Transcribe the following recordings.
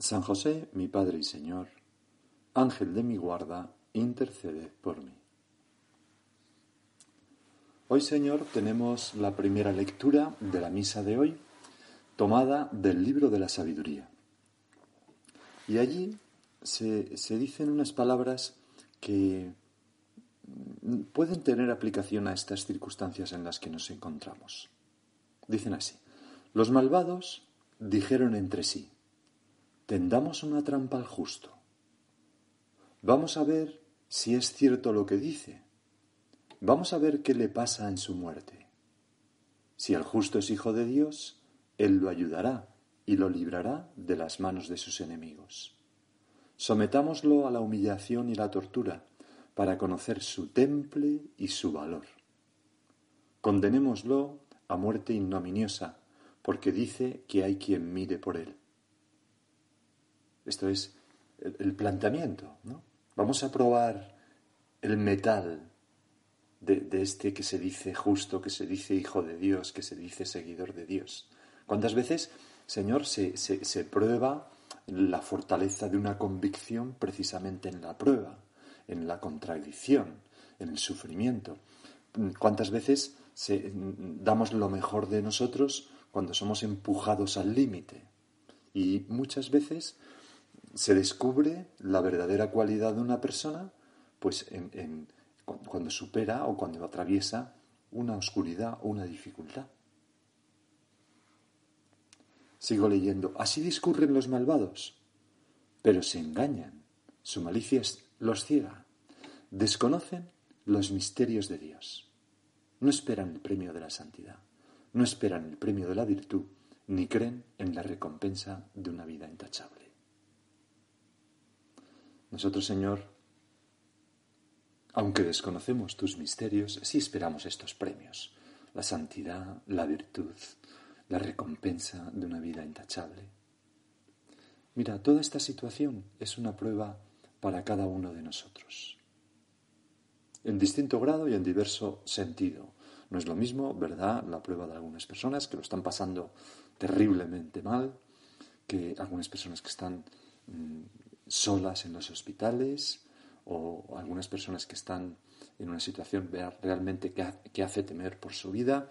San José, mi Padre y Señor, Ángel de mi guarda, intercede por mí. Hoy, Señor, tenemos la primera lectura de la misa de hoy, tomada del libro de la sabiduría. Y allí se, se dicen unas palabras que pueden tener aplicación a estas circunstancias en las que nos encontramos. Dicen así, los malvados dijeron entre sí, tendamos una trampa al justo. Vamos a ver si es cierto lo que dice. Vamos a ver qué le pasa en su muerte. Si el justo es hijo de Dios, Él lo ayudará y lo librará de las manos de sus enemigos. Sometámoslo a la humillación y la tortura para conocer su temple y su valor. Condenémoslo a muerte ignominiosa, porque dice que hay quien mire por él. Esto es el, planteamiento. ¿no? Vamos a probar el metal de, este que se dice justo, que se dice hijo de Dios, que se dice seguidor de Dios. ¿Cuántas veces, Señor, se, prueba la fortaleza de una convicción precisamente en la prueba, en la contradicción, en el sufrimiento? ¿Cuántas veces damos lo mejor de nosotros cuando somos empujados al límite? Y muchas veces se descubre la verdadera cualidad de una persona pues cuando supera o cuando atraviesa una oscuridad o una dificultad. Sigo leyendo. Así discurren los malvados, pero se engañan. Su malicia los ciega. Desconocen los misterios de Dios. No esperan el premio de la santidad. No esperan el premio de la virtud, ni creen en la recompensa de una vida intachable. Nosotros, Señor, aunque desconocemos tus misterios, sí esperamos estos premios, la santidad, la virtud, la recompensa de una vida intachable. Mira, toda esta situación es una prueba para cada uno de nosotros, en distinto grado y en diverso sentido. No es lo mismo, ¿verdad?, la prueba de algunas personas que lo están pasando terriblemente mal, que algunas personas que están mm, solas en los hospitales o algunas personas que están en una situación realmente que, hace temer por su vida.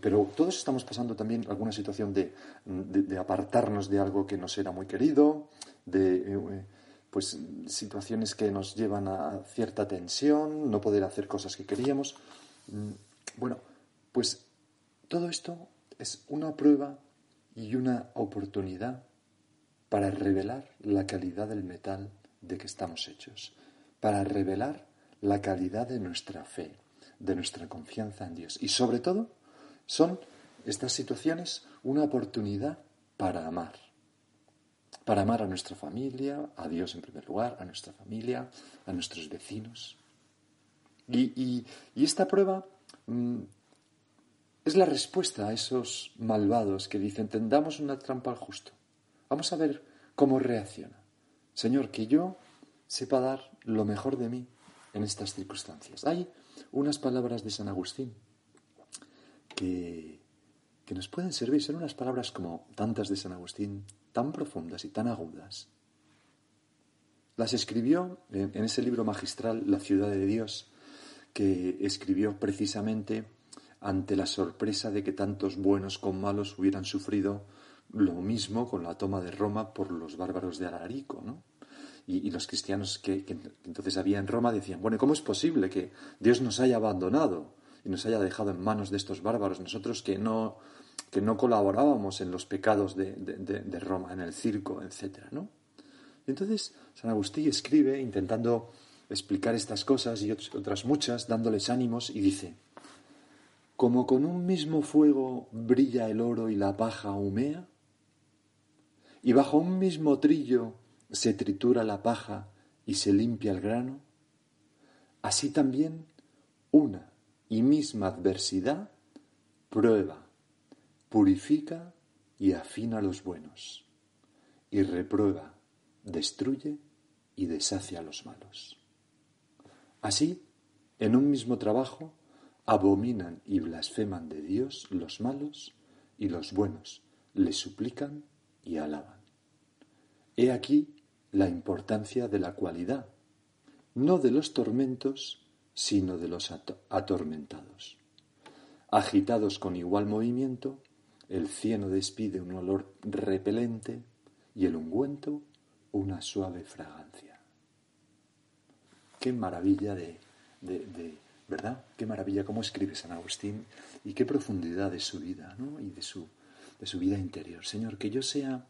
Pero todos estamos pasando también alguna situación de, apartarnos de algo que nos era muy querido, de eh, pues, situaciones que nos llevan a cierta tensión, no poder hacer cosas que queríamos. Mm, bueno, pues todo esto es una prueba y una oportunidad para revelar la calidad del metal de que estamos hechos, para revelar la calidad de nuestra fe, de nuestra confianza en Dios. Y sobre todo, son estas situaciones una oportunidad para amar, para amar a nuestra familia, a Dios en primer lugar, a nuestra familia, a nuestros vecinos. Y, esta prueba mm, es la respuesta a esos malvados que dicen, tendamos una trampa al justo. Vamos a ver cómo reacciona. Señor, que yo sepa dar lo mejor de mí en estas circunstancias. Hay unas palabras de San Agustín que, que nos pueden servir. Son unas palabras como tantas de San Agustín, tan profundas y tan agudas. Las escribió en, en ese libro magistral, La ciudad de Dios, que escribió precisamente ante la sorpresa de que tantos buenos con malos hubieran sufrido lo mismo con la toma de Roma por los bárbaros de Alarico, ¿no? Y, los cristianos que, entonces había en Roma decían, bueno, ¿cómo es posible que Dios nos haya abandonado y nos haya dejado en manos de estos bárbaros, nosotros que no, que no colaborábamos en los pecados de, de Roma, en el circo, etcétera, ¿no? Y entonces San Agustín escribe intentando explicar estas cosas y otras muchas, dándoles ánimos, y dice, como con un mismo fuego brilla el oro y la paja humea, y bajo un mismo trillo se tritura la paja y se limpia el grano, así también una y misma adversidad prueba, purifica y afina a los buenos, y reprueba, destruye y deshace a los malos. Así, en un mismo trabajo, abominan y blasfeman de Dios los malos y los buenos le suplican y alaban. He aquí la importancia de la cualidad, no de los tormentos, sino de los atormentados. Agitados con igual movimiento, el cieno despide un olor repelente y el ungüento una suave fragancia. Qué maravilla de, de, ¿verdad? Qué maravilla cómo escribe San Agustín y qué profundidad de su vida, ¿no? Y de su, de su vida interior. Señor, que yo sea,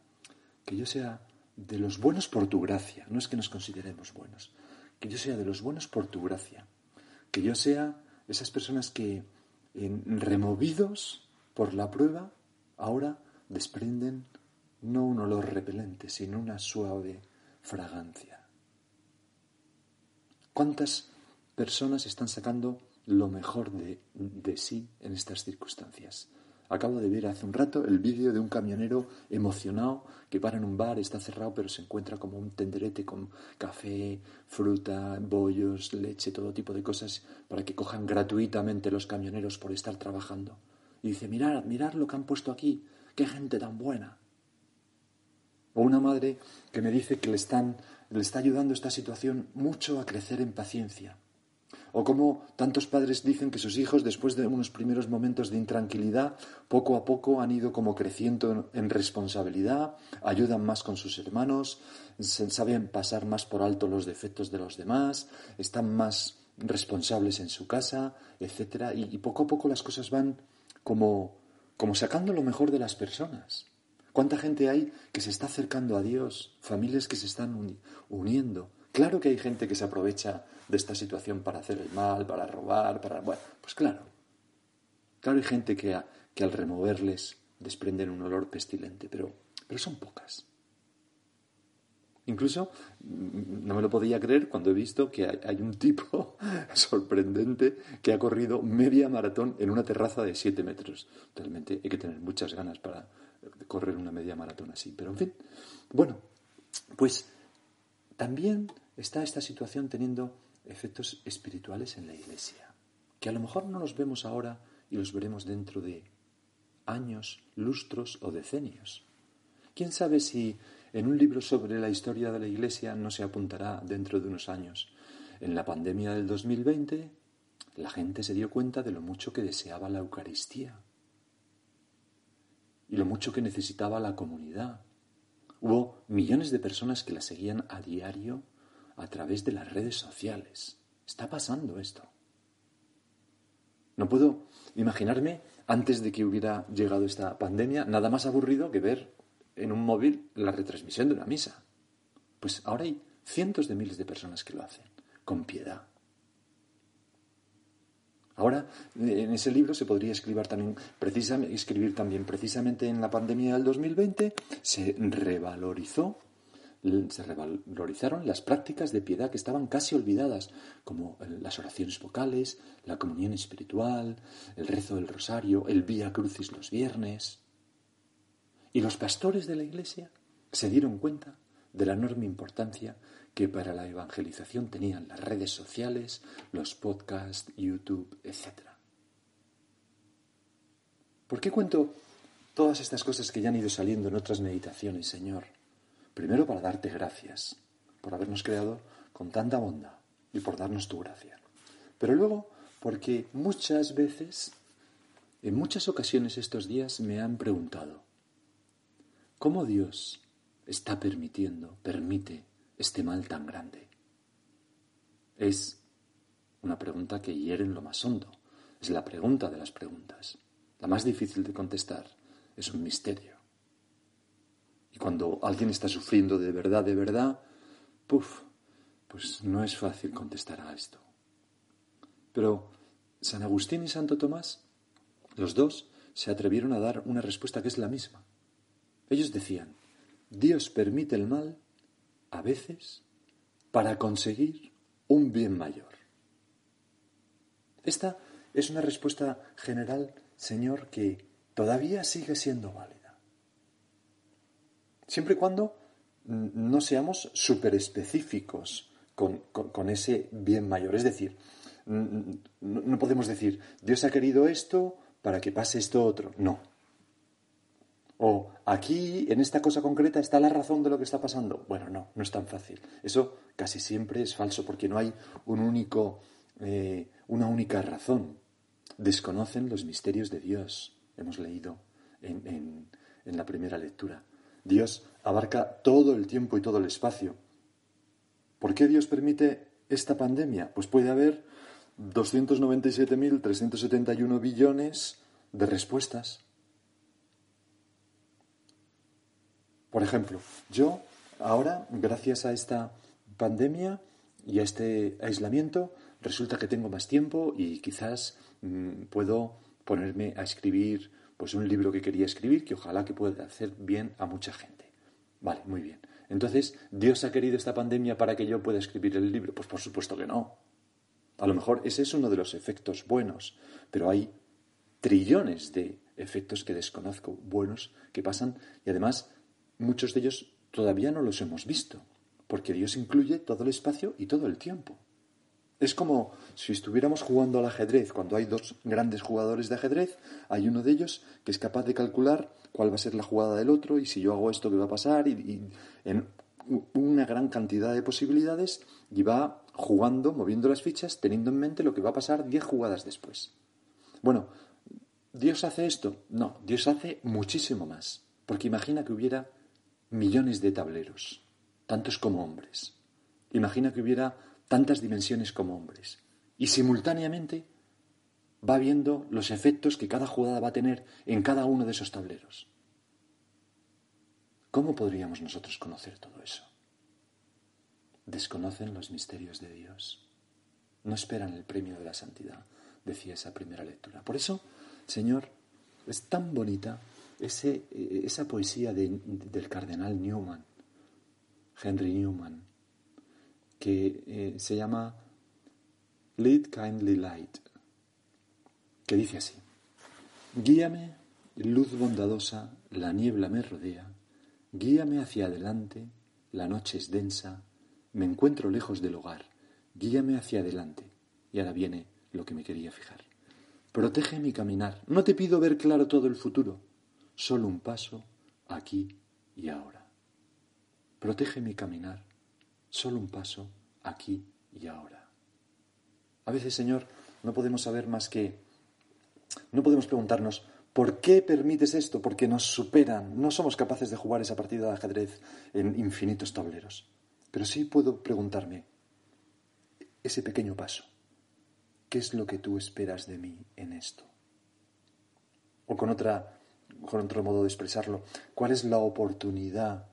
que yo sea de los buenos por tu gracia, no es que nos consideremos buenos, que yo sea de los buenos por tu gracia, que yo sea esas personas que, removidos por la prueba, ahora desprenden no un olor repelente, sino una suave fragancia. ¿Cuántas personas están sacando lo mejor de, de sí en estas circunstancias? Acabo de ver hace un rato el vídeo de un camionero emocionado que para en un bar, está cerrado, pero se encuentra como un tenderete con café, fruta, bollos, leche, todo tipo de cosas para que cojan gratuitamente los camioneros por estar trabajando. Y dice, mirad, mirad lo que han puesto aquí, qué gente tan buena. O una madre que me dice que le, están, le está ayudando esta situación mucho a crecer en paciencia o como tantos padres dicen que sus hijos, después de unos primeros momentos de intranquilidad, poco a poco han ido como creciendo en responsabilidad, ayudan más con sus hermanos, saben pasar más por alto los defectos de los demás, están más responsables en su casa, etc. Y, poco a poco las cosas van como, como sacando lo mejor de las personas. ¿Cuánta gente hay que se está acercando a Dios? Familias que se están uniendo. Claro que hay gente que se aprovecha de esta situación para hacer el mal, para robar, para... Bueno, pues claro. Claro hay gente que, que al removerles desprenden un olor pestilente, pero, pero son pocas. Incluso mm, no me lo podía creer cuando he visto que hay, un tipo sorprendente que ha corrido media maratón en una terraza de 7 metros. Realmente hay que tener muchas ganas para correr una media maratón así. Pero en fin, bueno, pues también está esta situación teniendo efectos espirituales en la Iglesia, que a lo mejor no los vemos ahora y los veremos dentro de años, lustros o decenios. ¿Quién sabe si en un libro sobre la historia de la Iglesia no se apuntará dentro de unos años? En la pandemia del 2020, la gente se dio cuenta de lo mucho que deseaba la Eucaristía y lo mucho que necesitaba la comunidad. Hubo millones de personas que la seguían a diario a través de las redes sociales. Está pasando esto. No puedo imaginarme, antes de que hubiera llegado esta pandemia, nada más aburrido que ver en un móvil la retransmisión de una misa. Pues ahora hay cientos de miles de personas que lo hacen, con piedad. Ahora, en ese libro se podría escribir también, precisamente, escribir también precisamente en la pandemia del 2020, se revalorizó se revalorizaron las prácticas de piedad que estaban casi olvidadas, como las oraciones vocales, la comunión espiritual, el rezo del rosario, el vía crucis los viernes. Y los pastores de la Iglesia se dieron cuenta de la enorme importancia que para la evangelización tenían las redes sociales, los podcasts, YouTube, etc. ¿Por qué cuento todas estas cosas que ya han ido saliendo en otras meditaciones, Señor? Primero para darte gracias por habernos creado con tanta bondad y por darnos tu gracia. Pero luego porque muchas veces, en muchas ocasiones estos días me han preguntado, ¿cómo Dios está permitiendo, permite este mal tan grande? Es una pregunta que hiere en lo más hondo. Es la pregunta de las preguntas. La más difícil de contestar. Es un misterio. Y cuando alguien está sufriendo de verdad, de verdad, puff, pues no es fácil contestar a esto. Pero San Agustín y Santo Tomás, los dos, se atrevieron a dar una respuesta que es la misma. Ellos decían, Dios permite el mal a veces para conseguir un bien mayor. Esta es una respuesta general, Señor, que todavía sigue siendo válida. Siempre y cuando no seamos súper específicos con, ese bien mayor. Es decir, no podemos decir, Dios ha querido esto para que pase esto otro. No. O aquí, en esta cosa concreta, está la razón de lo que está pasando. Bueno, no, no es tan fácil. Eso casi siempre es falso porque no hay un único, eh, una única razón. Desconocen los misterios de Dios, hemos leído en la primera lectura. Dios abarca todo el tiempo y todo el espacio. ¿Por qué Dios permite esta pandemia? Pues puede haber 297.371 billones de respuestas. Por ejemplo, yo ahora, gracias a esta pandemia y a este aislamiento, resulta que tengo más tiempo y quizás mm, puedo ponerme a escribir pues un libro que quería escribir que ojalá que pueda hacer bien a mucha gente. Vale, muy bien. Entonces, ¿Dios ha querido esta pandemia para que yo pueda escribir el libro? Pues por supuesto que no. A lo mejor ese es uno de los efectos buenos, pero hay trillones de efectos que desconozco, buenos, que pasan y además muchos de ellos todavía no los hemos visto, porque Dios incluye todo el espacio y todo el tiempo. Es como si estuviéramos jugando al ajedrez. Cuando hay dos grandes jugadores de ajedrez, hay uno de ellos que es capaz de calcular cuál va a ser la jugada del otro y si yo hago esto, qué va a pasar, y, en una gran cantidad de posibilidades y va jugando, moviendo las fichas, teniendo en mente lo que va a pasar diez jugadas después. Bueno, ¿Dios hace esto? No, Dios hace muchísimo más. Porque imagina que hubiera millones de tableros, tantos como hombres. Imagina que hubiera tantas dimensiones como hombres. Y simultáneamente va viendo los efectos que cada jugada va a tener en cada uno de esos tableros. ¿Cómo podríamos nosotros conocer todo eso? Desconocen los misterios de Dios. No esperan el premio de la santidad, decía esa primera lectura. Por eso, Señor, es tan bonita ese, esa poesía del cardenal Newman, Henry Newman, que eh, se llama Lead Kindly Light, que dice así, Guíame, luz bondadosa, la niebla me rodea, guíame hacia adelante, la noche es densa, me encuentro lejos del hogar, guíame hacia adelante, y ahora viene lo que me quería fijar. Protege mi caminar, no te pido ver claro todo el futuro, solo un paso aquí y ahora. Protege mi caminar, solo un paso aquí y ahora. A veces, Señor, no podemos saber más que, no podemos preguntarnos, ¿por qué permites esto? Porque nos superan, no somos capaces de jugar esa partida de ajedrez en infinitos tableros. Pero sí puedo preguntarme, ese pequeño paso, ¿qué es lo que tú esperas de mí en esto? O con, otra, con otro modo de expresarlo, ¿cuál es la oportunidad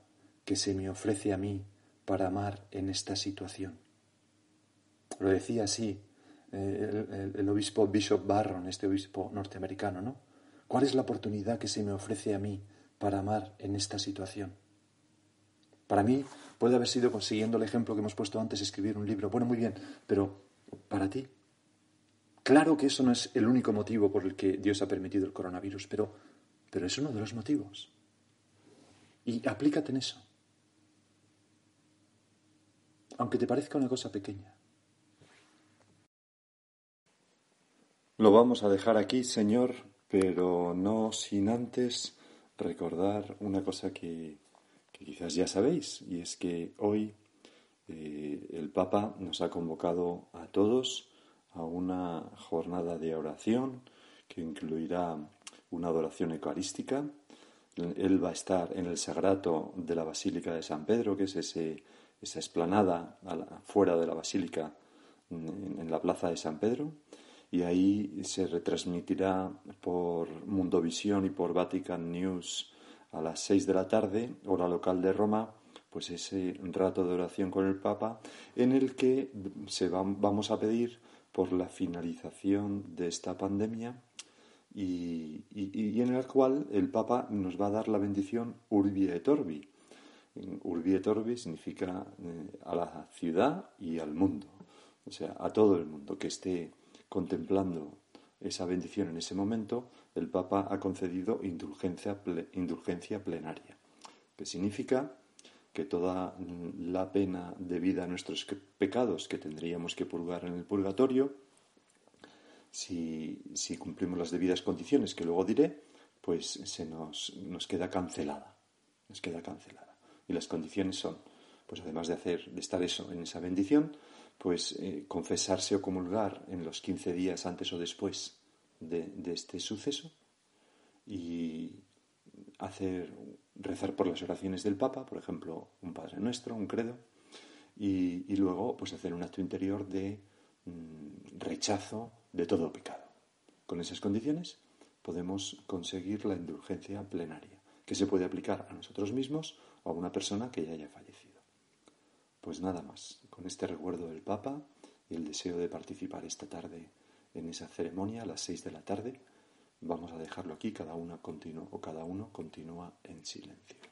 que se me ofrece a mí para amar en esta situación. Lo decía así eh, el, obispo Bishop Barron, este obispo norteamericano, ¿no? ¿Cuál es la oportunidad que se me ofrece a mí para amar en esta situación? Para mí puede haber sido consiguiendo el ejemplo que hemos puesto antes, escribir un libro. Bueno, muy bien, pero para ti. Claro que eso no es el único motivo por el que Dios ha permitido el coronavirus, pero, pero es uno de los motivos. Y aplícate en eso aunque te parezca una cosa pequeña. Lo vamos a dejar aquí, Señor, pero no sin antes recordar una cosa que, quizás ya sabéis, y es que hoy eh, el Papa nos ha convocado a todos a una jornada de oración que incluirá una adoración eucarística, Él va a estar en el sagrato de la Basílica de San Pedro, que es ese, esa esplanada fuera de la Basílica en, la Plaza de San Pedro, y ahí se retransmitirá por Mundovisión y por Vatican News a las seis de la tarde, hora local de Roma, pues ese rato de oración con el Papa, en el que se vamos a pedir por la finalización de esta pandemia y, en el cual el Papa nos va a dar la bendición Urbi et Orbi. Urbi et Orbi significa eh, a la ciudad y al mundo, o sea, a todo el mundo que esté contemplando esa bendición en ese momento, el Papa ha concedido indulgencia, indulgencia plenaria, que significa que toda la pena debida a nuestros pecados que tendríamos que purgar en el purgatorio, si, si cumplimos las debidas condiciones, que luego diré, pues se nos, nos queda cancelada. Nos queda cancelada. Y las condiciones son, pues además de hacer, de estar eso, en esa bendición, pues eh, confesarse o comulgar en los 15 días antes o después de, este suceso y hacer rezar por las oraciones del Papa, por ejemplo, un Padre Nuestro, un credo, y, luego pues hacer un acto interior de mm, rechazo de todo pecado. Con esas condiciones podemos conseguir la indulgencia plenaria, que se puede aplicar a nosotros mismos o a una persona que ya haya fallecido. Pues nada más, con este recuerdo del Papa y el deseo de participar esta tarde en esa ceremonia a las seis de la tarde, Vamos a dejarlo aquí, cada una continúa o cada uno continúa en silencio.